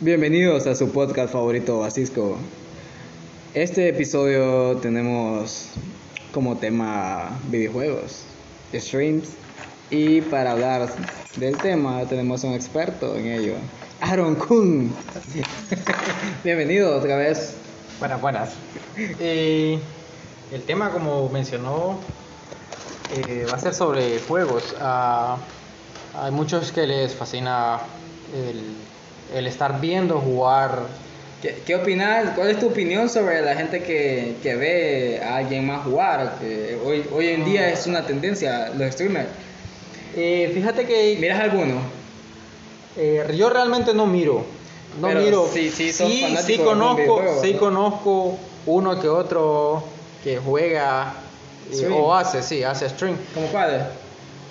Bienvenidos a su podcast favorito, Basisco. Este episodio tenemos como tema videojuegos, streams, y para hablar del tema tenemos un experto en ello, Aaron Kuhn. Bienvenido otra vez. Buenas, buenas. Eh, el tema, como mencionó, eh, va a ser sobre juegos. Ah, hay muchos que les fascina el, el estar viendo jugar. ¿Qué, qué opinas? ¿Cuál es tu opinión sobre la gente que, que ve a alguien más jugar? Que hoy, hoy en día es una tendencia, los streamers. Eh, fíjate que ¿Miras alguno? eh, yo realmente no miro. No Pero miro. sí, sí, sí, sí conozco, sí ¿no? conozco uno que otro que juega eh, o hace, sí, hace stream. ¿Cómo cuál?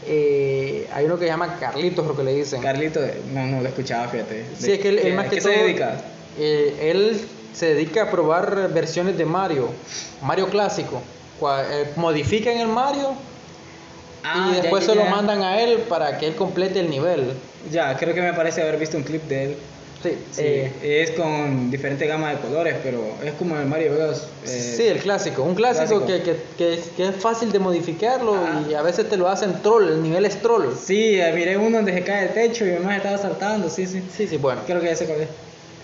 Eh, hay uno que se llama Carlitos, creo que le dicen. Carlito, no, no lo escuchaba, fíjate. Sí, es que él, él ¿Qué- más que qué todo, se dedica? eh, él se dedica a probar versiones de Mario, Mario clásico. Eh, modifican el Mario Ah, y ya, después ya, se lo mandan a él para que él complete el nivel. Ya, creo que me parece haber visto un clip de él. Sí, Sí, eh, es con diferente gama de colores, pero es como el Mario Bros. eh, sí, el clásico, un clásico, clásico. Que, que, que es, que es fácil de modificarlo Ah. y a veces te lo hacen troll, el nivel es troll. Sí, eh, miré uno donde se cae el techo y mamá estaba saltando, sí, sí. Sí, sí, bueno. Creo que ya sé cuál es.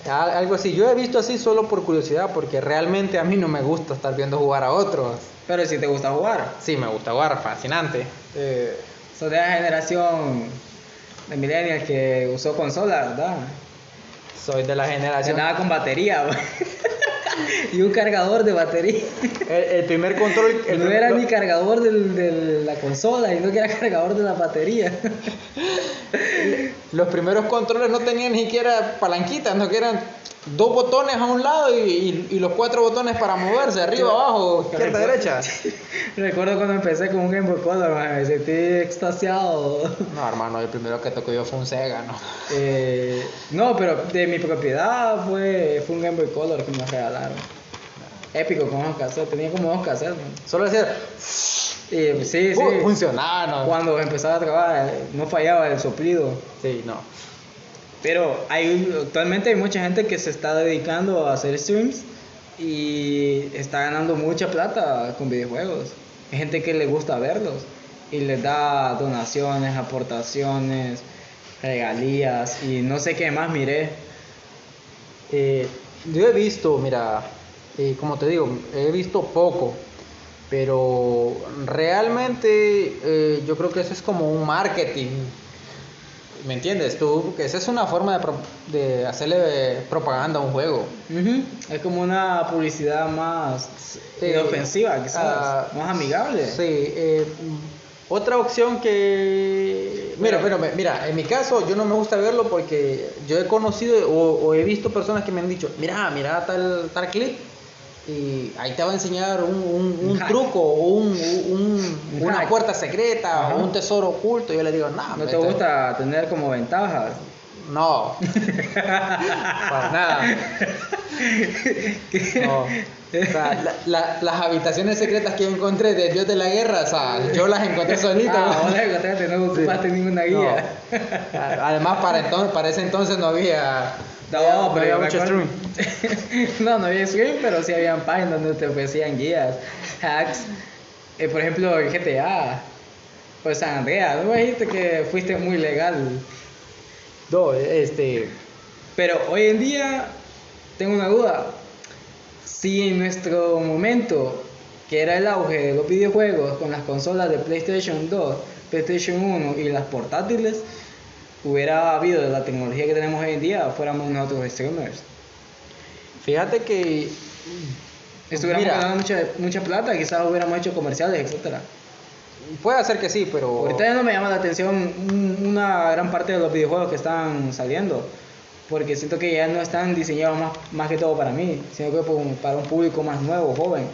Al- Algo así, yo he visto así solo por curiosidad porque realmente a mí no me gusta estar viendo jugar a otros. Pero si te gusta jugar, Sí, me gusta jugar, fascinante. eh, sos de la generación de millennials que usó consola, ¿verdad? Soy de la generación. andaba con batería güey. y un cargador de batería. El, el primer control. El no primer- era ni cargador del- de la consola, sino que era cargador de la batería. Los primeros controles no tenían ni siquiera palanquitas, no que eran dos botones a un lado y, y- y los cuatro botones para moverse, arriba, abajo, izquierda, derecha. Recuerdo cuando empecé con un Game Boy Color, man, me sentí extasiado. No, hermano, el primero que tocó yo fue un Sega, ¿no? Eh, no, pero de mi propiedad fue, fue un Game Boy Color que me regalaron. Épico con dos cassettes, tenía como dos cassettes. man. Solo decía, Y pues, sí, sí. "Uh, funcionaba, ¿no? Cuando empezaba a trabajar, eh, no fallaba el soplido. Sí, no. Pero hay, actualmente hay mucha gente que se está dedicando a hacer streams y está ganando mucha plata con videojuegos. Hay gente que le gusta verlos y les da donaciones, aportaciones, regalías y no sé qué más miré. Eh, yo he visto, mira, eh, como te digo, he visto poco, pero realmente eh, yo creo que eso es como un marketing. ¿Me entiendes? Tú, que esa es una forma de, pro- de hacerle propaganda a un juego. Es como una publicidad más Eh, inofensiva, quizás, ah, más amigable. Sí. eh, otra opción que... Mira, Bueno. pero, mira, en mi caso yo no me gusta verlo porque yo he conocido o, o he visto personas que me han dicho, mira, mira tal, tal clip y ahí te va a enseñar un, un- truco o un, un- Un una puerta secreta Ajá. o un tesoro oculto. Yo le digo, no, ¿No te gusta tener como ventajas? No, para nada. No. O sea, la- la- las habitaciones secretas que yo encontré de Dios de la Guerra, o sea, yo las encontré solita. Ah, vos la encontraste, no ocupaste ninguna guía. No. Además, para, entonces, para ese entonces no había, No, no pero había yo me mucho streaming. no, no había stream, pero sí habían páginas donde te ofrecían guías, hacks. Eh, por ejemplo, el GTA, pues San Andreas, ¿no me dijiste que fuiste muy legal? No, este. Pero hoy en día tengo una duda. Si en nuestro momento, que era el auge de los videojuegos con las consolas de PlayStation 2, PlayStation 1 y las portátiles, hubiera habido la tecnología que tenemos hoy en día, fuéramos nosotros streamers. Fíjate que. Estuviéramos ganando mucha, mucha plata, quizás hubiéramos hecho comerciales, etcétera. Puede ser que sí, pero. Ahorita ya no me llama la atención un- una gran parte de los videojuegos que están saliendo, porque siento que ya no están diseñados más, más que todo para mí, sino que por- para un público más nuevo, joven.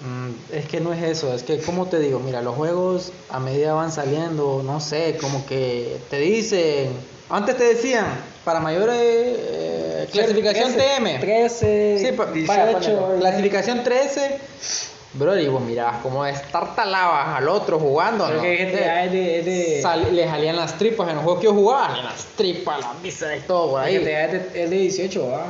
Mm, Es que no es eso, es que como te digo, mira, los juegos a medida van saliendo, no sé, como que te dicen, antes te decían, para mayores eh, clasificación 13, TM. 13, Sí, pa- 18, vaya, ponle, clasificación 13, Bro, y vos mirabas cómo estartalabas al otro jugando. ¿no? que GTA es de. Es de Sal- le salían las tripas en los juegos que yo jugaba, salían las tripas, las vísceras y todo por ahí. Es de, es de 18, ¿va?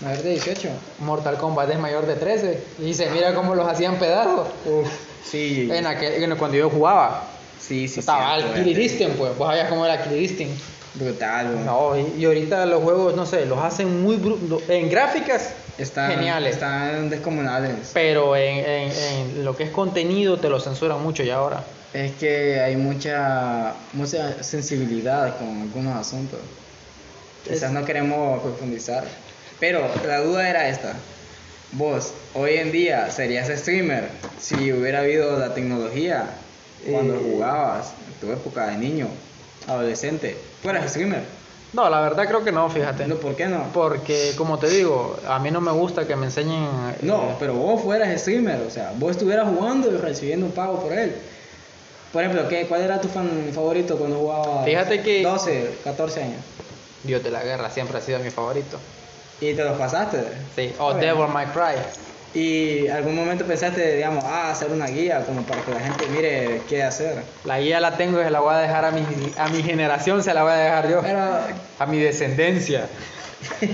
Mayor de 18. Mortal Kombat es mayor de 13 y se mira cómo los hacían pedazos. Uf, sí. En aquel, en- cuando yo jugaba, Sí, sí, estaba eh. Instinct, pues, vos sabías cómo era Instinct. Brutal. No, y, y ahorita los juegos, no sé, los hacen muy bru- en gráficas Están, geniales. Están descomunales. Pero en, en- en lo que es contenido te lo censuran mucho ya ahora. Es que hay mucha, mucha sensibilidad con algunos asuntos. Quizás Es- no queremos profundizar. Pero la duda era esta. Vos, hoy en día, serías streamer si hubiera habido la tecnología cuando Eh. jugabas, en tu época de niño, adolescente. Fueras streamer. No, la verdad creo que no, fíjate. No, ¿Por qué no? Porque, como te digo, a mí no me gusta que me enseñen... eh, No, pero vos fueras streamer, o sea, vos estuvieras jugando y recibiendo un pago por él. Por ejemplo, ¿qué, ¿cuál era tu fan favorito cuando jugabas? Fíjate que- 12, 14 años. Dios de la guerra siempre ha sido mi favorito. Y te los pasaste. Sí, o Ok. Devil May Cry. Y algún momento pensaste, digamos, ah, hacer una guía como para que la gente mire qué hacer. La guía la tengo y se la voy a dejar a mi, a mi generación, se la voy a dejar yo. Pero, A mi descendencia.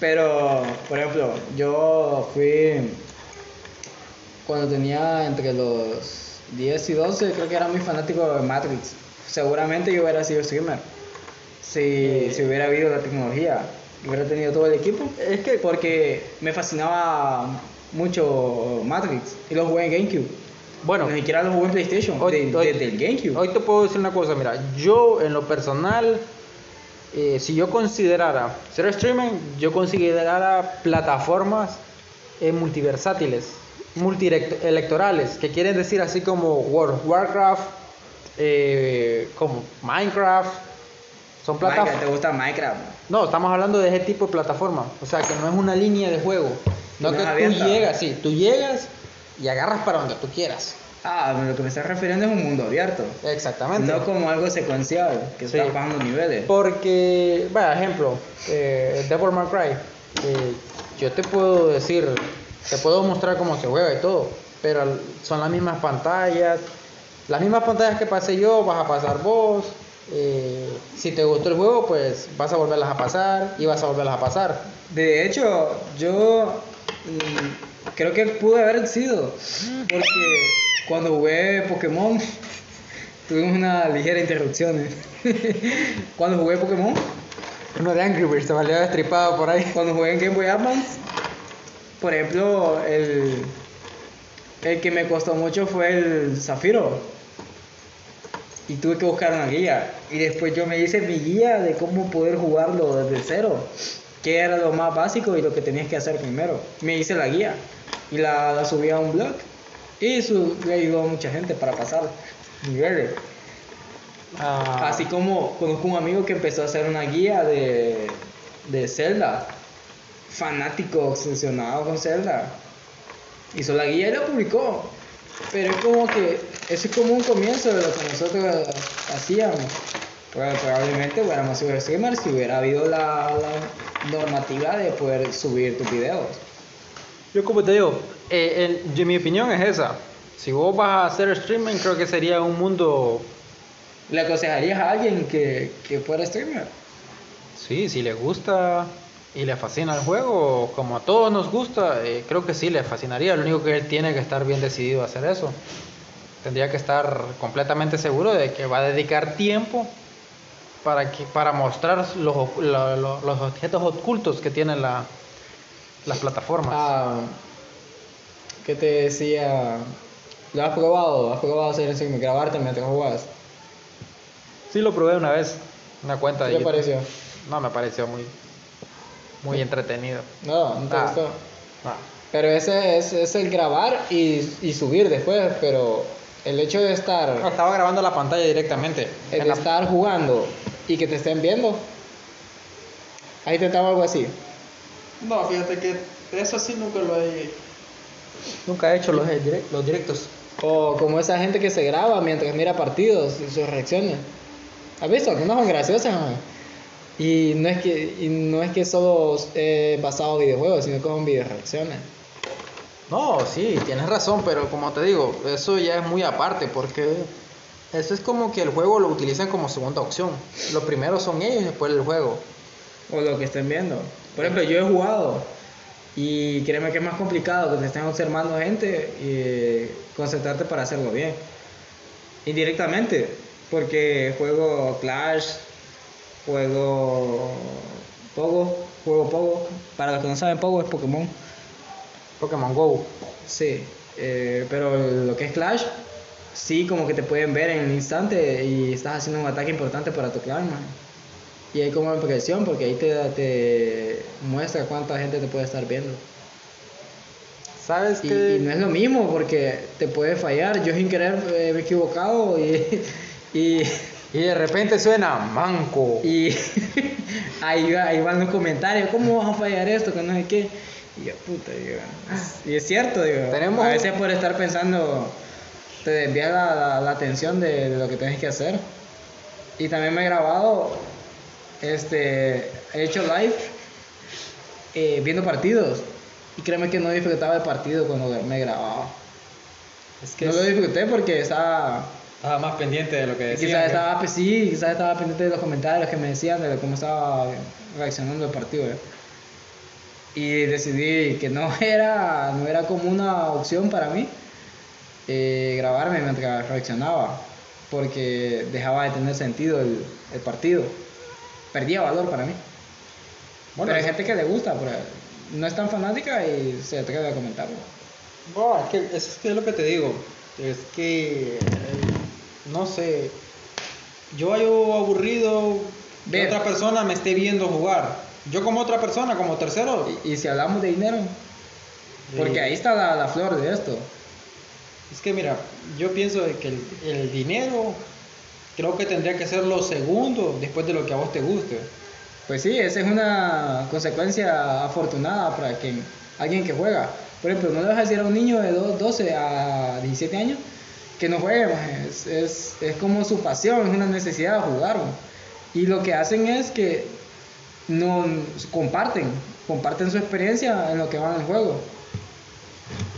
pero, por ejemplo, yo fui cuando tenía entre los 10 y 12, creo que era muy fanático de Matrix. Seguramente yo hubiera sido streamer si, si hubiera habido la tecnología, hubiera tenido todo el equipo. Es que Porque me fascinaba mucho Matrix y lo jugué en GameCube. Bueno, Ni siquiera lo jugué en PlayStation, Hoy- de- hoy- desde el GameCube. Hoy te puedo decir una cosa, mira, yo en lo personal, eh, si yo considerara ser streaming, yo considerara plataformas eh, multiversátiles, multielectorales, que quieren decir así como World of Warcraft, eh, como Minecraft, son plataformas... ¿Te gusta Minecraft? No, estamos hablando de ese tipo de plataforma, o sea, que no es una línea de juego, no No que tú llegas, sí, tú llegas y agarras para donde tú quieras. Ah, lo que me estás refiriendo es un mundo abierto. Exactamente. No como algo secuencial, que Sí. está bajando niveles. Porque, vaya, ejemplo, eh, Devil May Cry, eh, yo te puedo decir, te puedo mostrar cómo se juega y todo, pero son las mismas pantallas, las mismas pantallas que pasé yo, vas a pasar vos. Eh, si te gustó el juego, pues vas a volverlas a pasar y vas a volverlas a pasar. De hecho, yo mm, creo que pude haber sido. Porque cuando jugué Pokémon, tuvimos una ligera interrupción. ¿eh? cuando jugué Pokémon, Uno de Angry Birds se valió destripado por ahí. cuando jugué en Game Boy Advance, por ejemplo, el, el que me costó mucho fue el Zafiro. Y tuve que buscar una guía. Y después yo me hice mi guía de cómo poder jugarlo desde cero. Que era lo más básico y lo que tenías que hacer primero. Me hice la guía. Y la, la subí a un blog. Y su, le ayudó a mucha gente para pasar niveles. Ah, Así como conozco un amigo que empezó a hacer una guía de, de Zelda. Fanático, obsesionado con Zelda. Hizo la guía y la publicó. Pero es como que, eso es como un comienzo de lo que nosotros hacíamos. Pues probablemente hubiéramos sido streamers si hubiera habido la, la normativa de poder subir tus videos. Yo como te digo, eh, yo- mi opinión es esa. Si vos vas a hacer streaming, creo que sería un mundo ¿Le aconsejarías a alguien que, que fuera streamer? Sí, si le gusta y le fascina el juego, como a todos nos gusta, eh, creo que sí le fascinaría. Lo único que él tiene que estar bien decidido a hacer eso. Tendría que estar completamente seguro de que va a dedicar tiempo para, que, para mostrar los, los objetos ocultos que tienen la, las plataformas. Ah, ¿Qué te decía? ¿Lo has probado? ¿Has probado hacer streaming? Grabarte mientras jugás? Sí, lo probé una vez, una cuenta ¿Qué de te YouTube. pareció? No, me pareció muy, muy entretenido. No, no te Ah. gustó. Ah. Pero ese es, es el grabar y, y subir después, pero el hecho de estar, No, estaba grabando la pantalla directamente. el de la- estar jugando y que te estén viendo. ¿Has intentado algo así? No, fíjate que eso sí nunca lo he... Nunca he hecho los, los directos. O como esa gente que se graba mientras mira partidos y sus reacciones. ¿Has visto? Algunas son graciosas. ¿no? Y no es que, y no es que solo eh, basado en videojuegos, sino que son video reacciones. No, sí, tienes razón, pero como te digo, eso ya es muy aparte porque eso es como que el juego lo utilizan como segunda opción. Lo primero son ellos y después el juego. O lo que estén viendo. Por ejemplo, yo he jugado y créeme que es más complicado que te estén observando gente y concentrarte para hacerlo bien. Indirectamente, porque juego Clash, juego Pogo, juego Pogo. Para los que no saben, Pogo es Pokémon. Pokémon Go. Sí, eh, pero lo que es Clash, sí, como que te pueden ver en el instante y estás haciendo un ataque importante para tu clan, man. Y hay como impresión porque ahí te, te muestra cuánta gente te puede estar viendo. ¿Sabes Y, qué? y no es lo mismo porque te puede fallar. Yo sin querer eh, me he equivocado y, y, Y de repente suena manco. y ahí, va- ahí van los comentarios. ¿Cómo vas a fallar esto? Que no sé qué. Y yo, puta, digo. Y es cierto, digo. Tenemos- A veces por estar pensando te desvía la, la- la atención de, de lo que tienes que hacer. Y también me he grabado, este, he hecho live eh, viendo partidos. Y créeme que no disfrutaba el partido cuando me grababa. Es que no es- lo disfruté porque estaba, estaba más pendiente de lo que decían. quizás estaba, pues sí, quizás estaba pendiente de los comentarios que me decían de cómo estaba reaccionando el partido. ¿eh? Y decidí que no era, no era como una opción para mí eh, grabarme mientras reaccionaba, porque dejaba de tener sentido el, el partido. Perdía valor para mí. Bueno, Pero hay gente que le gusta, pero no es tan fanática y se atreve a comentarlo. No, es que es, que es lo que te digo. Es que. No sé. Yo hallo aburrido que otra persona me esté viendo jugar. Yo, como otra persona, como tercero. Y, y si hablamos de dinero, porque ahí está la, la flor de esto. Es que mira, yo pienso de que el, el dinero creo que tendría que ser lo segundo después de lo que a vos te guste. Pues sí, esa es una consecuencia afortunada para quien, alguien que juega. Por ejemplo, no le vas a decir a un niño de do- 12 a 17 años que no juegue, es, es, es como su pasión, es una necesidad de jugar. Y lo que hacen es que no comparten, comparten su experiencia en lo que van al juego.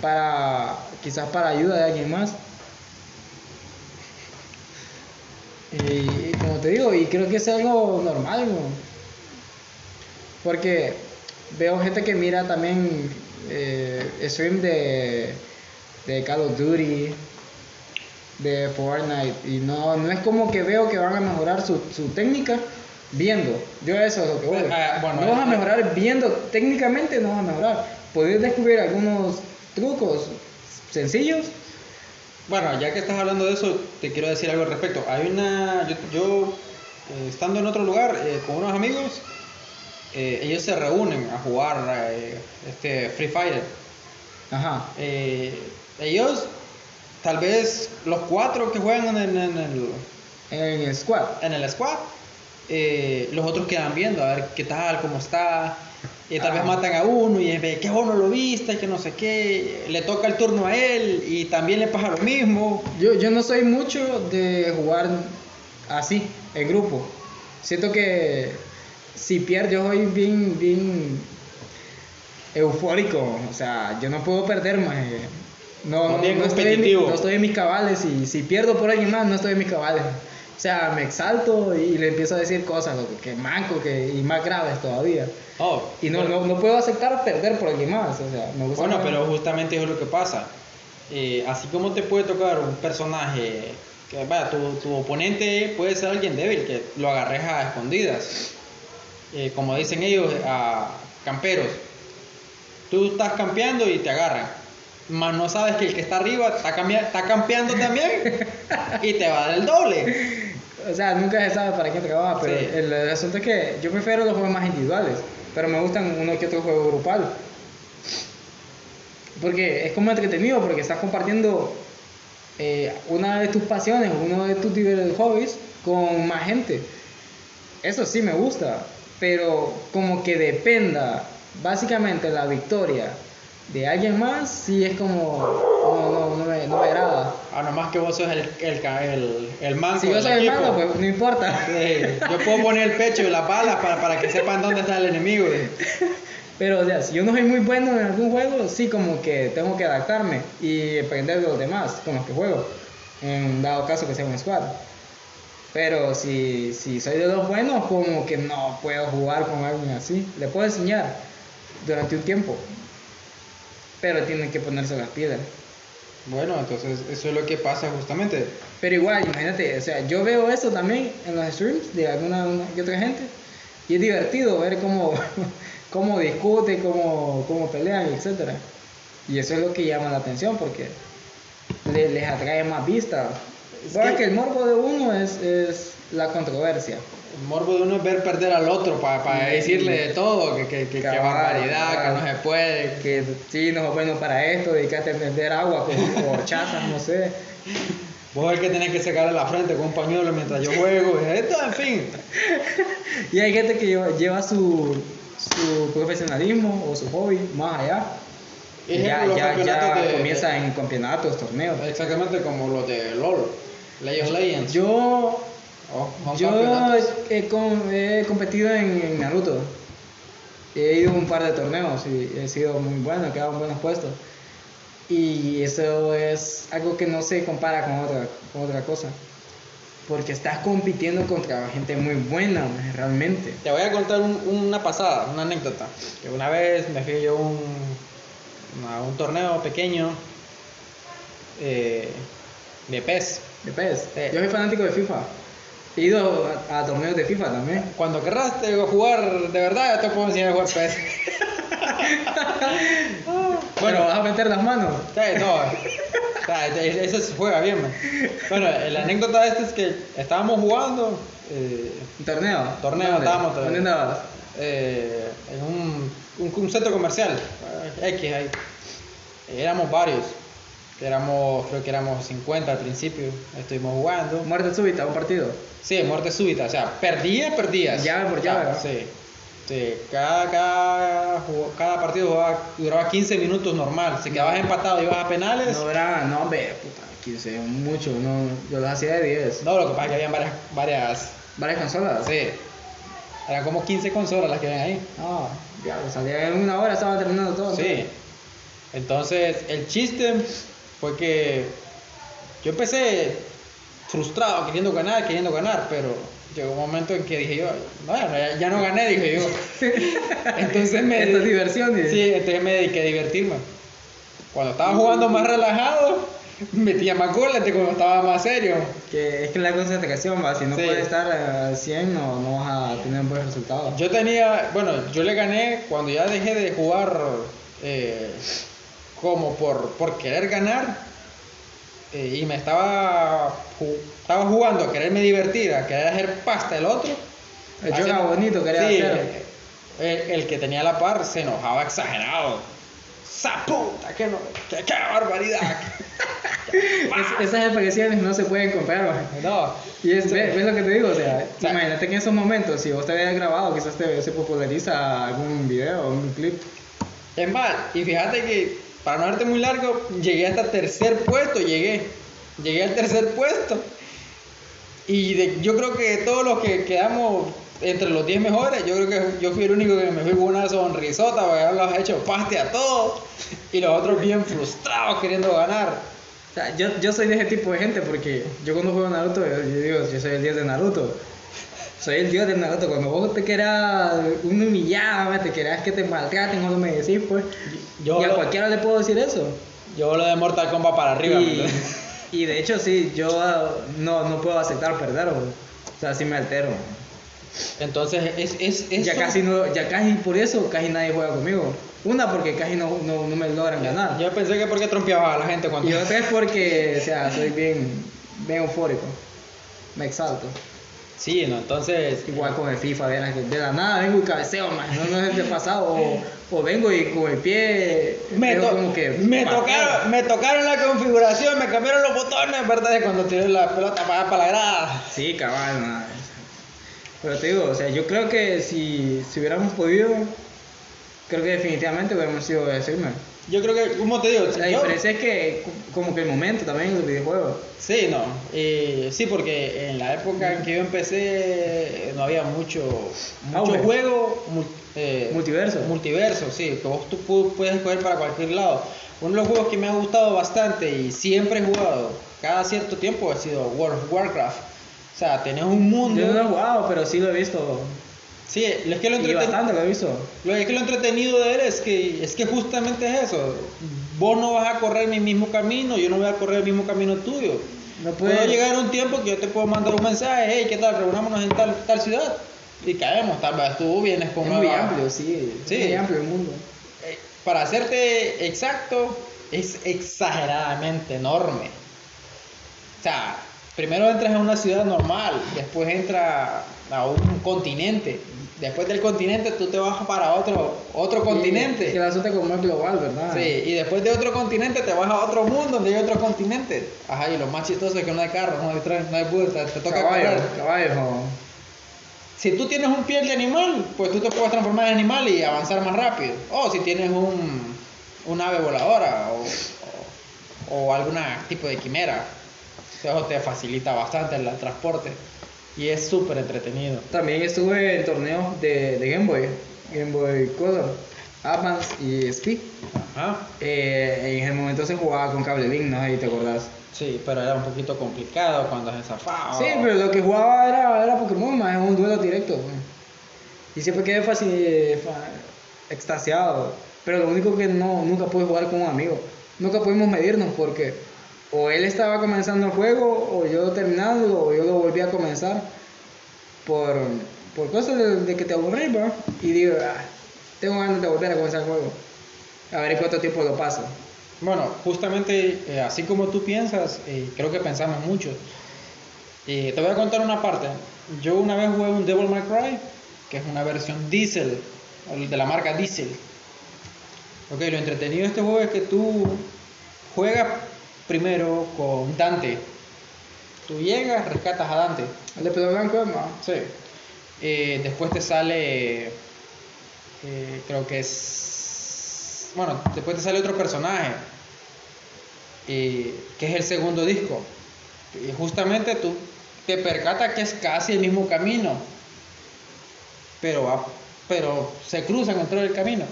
Para, quizás para ayuda de alguien más. Y, como te digo, y creo que es algo normal, ¿no? Porque veo gente que mira también eh, stream de, de Call of Duty, de Fortnite, y no, no es como que veo que van a mejorar su, su técnica viendo. Yo eso es lo que voy. Ah, bueno, no vas a eh, mejorar viendo, técnicamente no vas a mejorar. Puedes descubrir algunos trucos sencillos. Bueno, ya que estás hablando de eso, te quiero decir algo al respecto. Hay una. Yo, yo, eh, estando en otro lugar eh, con unos amigos, eh, ellos se reúnen a jugar este Free Fire. Ajá. Ellos, tal vez los cuatro que juegan en, en el, En el squad. en el squad, eh, los otros quedan viendo a ver qué tal, cómo está. Y tal Ah. vez matan a uno y de, que vos no lo viste, que no sé qué. Le toca el turno a él y también le pasa lo mismo. Yo, yo no soy mucho de jugar así, en grupo. Siento que si pierdo, yo soy bien, bien eufórico. O sea, yo no puedo perder más. No, no, Bien no estoy en, mi- competitivo. no estoy en mis cabales y si pierdo por alguien más, no estoy en mis cabales. O sea, me exalto y le empiezo a decir cosas, loco, que manco, que, y más graves todavía. Oh, Y no, bueno, no, no puedo aceptar perder por alguien más. O sea, me gusta Bueno, pero justamente eso es lo que pasa. Eh, así como te puede tocar un personaje que, vaya, tu, tu oponente puede ser alguien débil, que lo agarres a escondidas. Eh, como dicen ellos, a camperos. Tú estás campeando y te agarran. Más no sabes que el que está arriba está, está campeando también y te va a dar el doble. O sea, nunca se sabe para quién trabaja, pero Sí. el, el asunto es que yo prefiero los juegos más individuales, pero me gustan uno que otro juego grupal. Porque es como entretenido, porque estás compartiendo eh, una de tus pasiones, uno de tus hobbies con más gente. Eso sí me gusta, pero como que dependa básicamente la victoria de alguien más, sí es como, no, no, no me, no me agrada. A nomás que vos sos el, el, el, el manco Si yo soy el malo, pues no importa. Sí, yo puedo poner el pecho y las balas para, para que sepan dónde está el enemigo. Pero, o sea, si yo no soy muy bueno en algún juego, sí como que tengo que adaptarme y aprender de los demás con los que juego. En dado caso que sea un squad. Pero si, si soy de los buenos, como que no puedo jugar con alguien así. Le puedo enseñar durante un tiempo. Pero tienen que ponerse las piedras. Bueno, entonces eso es lo que pasa justamente. Pero igual, imagínate, o sea, yo veo eso también en los streams de alguna una y otra gente. Y es divertido ver cómo, cómo discuten, cómo, cómo pelean, etc. Y eso es lo que llama la atención porque le- les atrae más vista. Es Sabes que- que el morbo de uno es, es la controversia. El morbo de uno es ver perder al otro para Sí. decirle de todo, que, que, que, Cabal, barbaridad, cabal. que no se puede. Que sí, no es bueno para esto, dedicate a vender agua con horchatas, no sé. Vos el que tenés que secarle la frente con un pañuelo mientras yo juego. Esto, en fin. Y hay gente que lleva, lleva su, su profesionalismo o su hobby más allá. Ejemplo, ya, ya, ya de- comienza en campeonatos, torneos. Exactamente como los de LOL, League of Legends. Yo, Oh, yo he, he competido en, en Naruto. He ido a un par de torneos y he sido muy bueno, he quedado en buenos puestos. Y eso es algo que no se compara con otra, con otra cosa. Porque estás compitiendo contra gente muy buena, realmente. Te voy a contar un- una pasada, una anécdota. Que una vez me fui yo a un, a un torneo pequeño eh, de PES. De PES. Sí. Yo soy fanático de FIFA. He ido a, a torneos de FIFA también. Cuando querrás te jugar de verdad, ya te puedo enseñar a jugar PES. Bueno, vas a meter las manos. Sí, no, eso se juega bien, man. Bueno, la anécdota de esta es que estábamos jugando eh, Un torneo. Torneo, ¿Dónde? estábamos ¿Dónde andabas? eh, en un, un, un centro comercial, eh, X ahí. Éramos varios, éramos, creo que éramos 50 al principio, estuvimos jugando. Muerte súbita, un partido. Sí, muerte súbita, o sea, perdías, perdías. Llave por llave, ¿no? Sí. Sí, cada, cada, cada partido jugaba- duraba 15 minutos normal. Si quedabas empatado, ibas a penales. No era, no, hombre, puta, 15, mucho, no, yo los hacía de 10. No, lo que pasa es que habían varias, varias, Varias consolas. sí, eran como 15 consolas las que ven ahí. No, ya, salía en una hora, estaba terminando todo. Sí. Entonces, el chiste fue que yo empecé frustrado, queriendo ganar, queriendo ganar, pero llegó un momento en que dije yo, bueno, ya, ya no gané, dije yo. Entonces me... Esto es diversión. Sí, entonces me dediqué a divertirme. Cuando estaba jugando más relajado, metía más goles de cuando estaba más serio. Que es que la concentración, va, si no Sí. puedes estar al 100, no, no vas a tener un buen resultado. Yo tenía, bueno, yo le gané cuando ya dejé de jugar eh, como por, por querer ganar eh, y me estaba, ju- estaba jugando a quererme divertir, a querer hacer pasta el otro. El bonito quería Sí, hacer. El, el que tenía la par se enojaba exagerado. ¡Sa puta! ¡Qué, no, qué, qué barbaridad! Es- esas expresiones no se pueden comprar, no, Y es, ¿ves, ves lo que te digo? O sea, sea- imagínate que en esos momentos, si vos te habías grabado, quizás te, se populariza algún video o un clip. Es más, y fíjate que, para no darte muy largo, llegué hasta tercer puesto, llegué. Llegué al tercer puesto. Y de- yo creo que todos los que quedamos entre los 10 mejores, yo creo que yo fui el único que me fui con una sonrisota, porque los he hecho paste a todos. Y los otros bien frustrados queriendo ganar. O sea, yo, yo soy de ese tipo de gente porque yo cuando juego Naruto, yo, yo digo, yo soy el dios de Naruto. Soy el dios de Naruto. Cuando vos te quieras un humillado, te quieras que te maltraten o no me decís, pues. Yo y a lo- cualquiera le puedo decir eso. Yo lo de Mortal Kombat para arriba. y, ¿me y de hecho, sí, yo ah, no, no puedo aceptar perder, bro. O sea, sí me altero. Entonces, es, es, Ya eso- casi no, ya casi por eso casi nadie juega conmigo. Una porque casi no, no, no me logran ganar. Yo pensé que porque trompeaba a la gente cuando... Y otra es porque, o sea, soy bien, bien eufórico. Me exalto. Sí, no, entonces... Igual con el FIFA, de la, de la nada vengo y cabeceo, man. No, no es el de pasado. O, o vengo y con el pie. Me, to- como que. me, pateo. tocaron, me tocaron la configuración, me cambiaron los botones, ¿verdad? De cuando tiré la pelota para, para la grada. Sí, cabal, man. Pero te digo, o sea, yo creo que si, si hubiéramos podido, creo que definitivamente hubiéramos sido decirme. Yo creo que, como te digo, La yo- diferencia es que como que el momento también en los videojuegos. Sí, no. eh, sí, porque en la época en que yo empecé eh, no había mucho, mucho Auge. juego. mul- eh, Multiverso. Multiverso, sí, que vos tú pu- puedes escoger para cualquier lado. Uno de los juegos que me ha gustado bastante y siempre he jugado cada cierto tiempo ha sido World of Warcraft. O sea, tenés un mundo. Yo no lo he jugado, pero sí lo he visto. Sí, es que lo Y entreten- bastante lo he visto. Lo es que lo entretenido de él es que es que justamente es eso. Vos no vas a correr mi mismo camino, yo no voy a correr el mismo camino tuyo. No Puede llegar un tiempo que yo te puedo mandar un mensaje, hey, ¿qué tal? Reunámonos en tal, tal ciudad. Y caemos, tal vez tú vienes con Es muy amplio, sí. Sí. Es muy amplio el mundo. Eh, Para hacerte exacto, es exageradamente enorme. O sea, primero entras a una ciudad normal, después entras a un continente. Después del continente tú te vas para otro, otro continente. Que el asunto es como es global, ¿verdad? Sí, y después de otro continente te vas a otro mundo donde hay otro continente. Ajá, y lo más chistoso es que no hay carro, no hay tren, no hay bus, te, te toca Caballo, correr. caballo. Si tú tienes un piel de animal, pues tú te puedes transformar en animal y avanzar más rápido. O si tienes un, un ave voladora o, o, o algún tipo de quimera, eso te facilita bastante el transporte. Y es súper entretenido. También estuve en torneos de, de Game Boy, Game Boy Color, Advance y Speed. Ajá. Eh, en ese momento se jugaba con cable link, no sé si te acordás. Sí, pero era un poquito complicado cuando se zafaba. Sí, pero lo que jugaba era, era Pokémon, más es un duelo directo. pues. Y siempre quedé fácil, extasiado. Pero lo único que no, nunca pude jugar con un amigo. Nunca pudimos medirnos porque o él estaba comenzando el juego, o yo terminando, o yo lo volví a comenzar. Por, por cosas de, que te aburrí, ¿va? Y digo, "Ah, tengo ganas de volver a comenzar el juego. A ver cuánto tiempo lo paso. Bueno, justamente eh, así como tú piensas, eh, creo que pensamos mucho. Te voy a contar una parte. Yo una vez jugué un Devil May Cry, que es una versión Diesel, el de la marca Diesel. Ok, lo entretenido de este juego es que tú juegas primero con Dante. Tú llegas, rescatas a Dante. El de pelo blanco. Sí. Eh, después te sale. eh, creo que es. Bueno, después te sale otro personaje. eh, que es el segundo disco. Y justamente tú te percatas que es casi el mismo camino. Pero, va- pero se cruzan dentro del camino.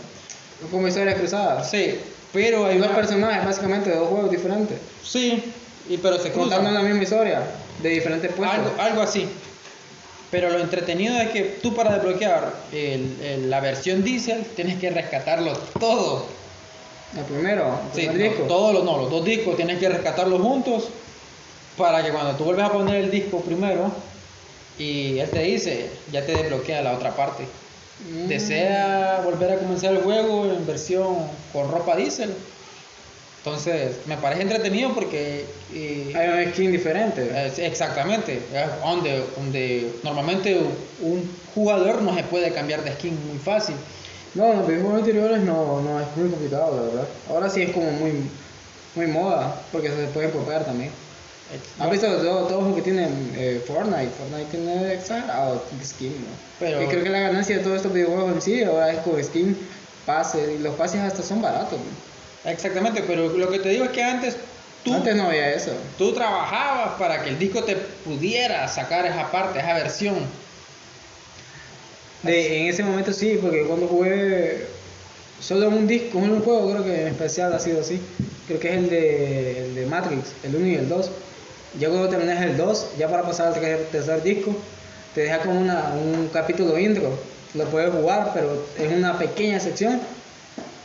Como historias cruzadas. Sí, pero hay dos personajes, básicamente, de dos juegos diferentes. Sí, y, pero se contando cruzan. la misma historia, de diferentes puestos. Algo, algo así. Pero lo entretenido es que tú para desbloquear el- el- la versión diesel tienes que rescatarlo todo. El primero, el Sí, primer no, disco. todos los, no, los dos discos tienes que rescatarlos juntos para que cuando tú vuelves a poner el disco primero y él te dice, ya te desbloquea la otra parte. Mm. Desea volver a comenzar el juego en versión con ropa diésel. Entonces, me parece entretenido porque... eh, Hay un skin diferente. es- exactamente, es donde, donde normalmente un jugador no se puede cambiar de skin muy fácil. No, en los videojuegos anteriores no, no es muy complicado, la verdad. Ahora sí es como muy, muy moda, porque se pueden copiar también. ¿Has visto los que tienen eh, Fortnite? Fortnite tiene exagerado skin, ¿no? Pero- Y creo que la ganancia de todos estos videojuegos en sí ahora es con skin, pases, y los pases hasta son baratos. ¿no? Exactamente, pero lo que te digo es que antes tú, Antes no había eso. tú trabajabas para que el disco te pudiera sacar esa parte, esa versión. De, en ese momento sí, porque cuando jugué solo un disco, un juego creo que en especial ha sido así. Creo que es el de, el de Matrix, el 1 y el 2. Ya cuando terminas el 2, ya para pasar al tercer, tercer disco, te deja como una, un capítulo intro. Lo puedes jugar, pero es una pequeña sección.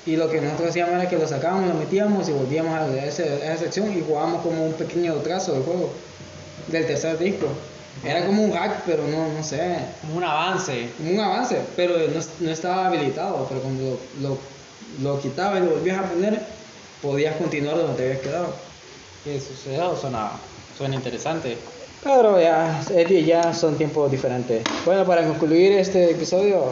Y lo que nosotros hacíamos era que lo sacábamos, lo metíamos y volvíamos a ese- a esa sección y jugábamos como un pequeño trazo del juego, del tercer disco. Era como un hack, pero no, no sé, Como un avance. como un avance, pero no, no estaba habilitado, pero cuando lo, lo, lo quitabas y lo volvías a poner, podías continuar donde te habías quedado. Que sucedió suena, suena interesante. Pero ya, ya son tiempos diferentes. Bueno, para concluir este episodio,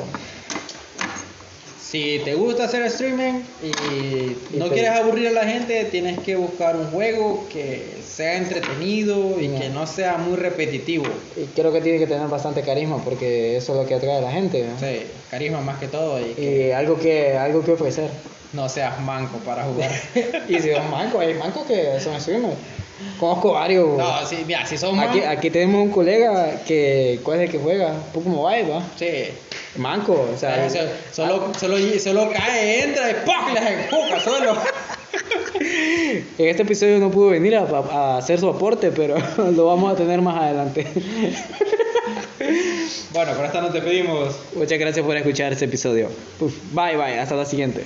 si te gusta hacer streaming y, no te- quieres aburrir a la gente, tienes que buscar un juego que sea entretenido y Ya. que no sea muy repetitivo. Y creo que tiene que tener bastante carisma porque eso es lo que atrae a la gente. ¿no? Sí, carisma más que todo y que Y algo que, algo que ofrecer. no seas manco para jugar. y si son mancos, hay mancos que son streamers. Conozco varios. no, sí, mira, si son aquí, aquí tenemos un colega que, ¿cuál es el que juega? Poco Mobile, ¿va? sí. Manco, o sea, solo, solo, solo cae, entra y ¡pum! las empuja solo. en este episodio no pudo venir a, a hacer su aporte, pero lo vamos a tener más adelante. Bueno, con esta nos despedimos. Muchas gracias por escuchar este episodio. Uf, bye bye, hasta la siguiente.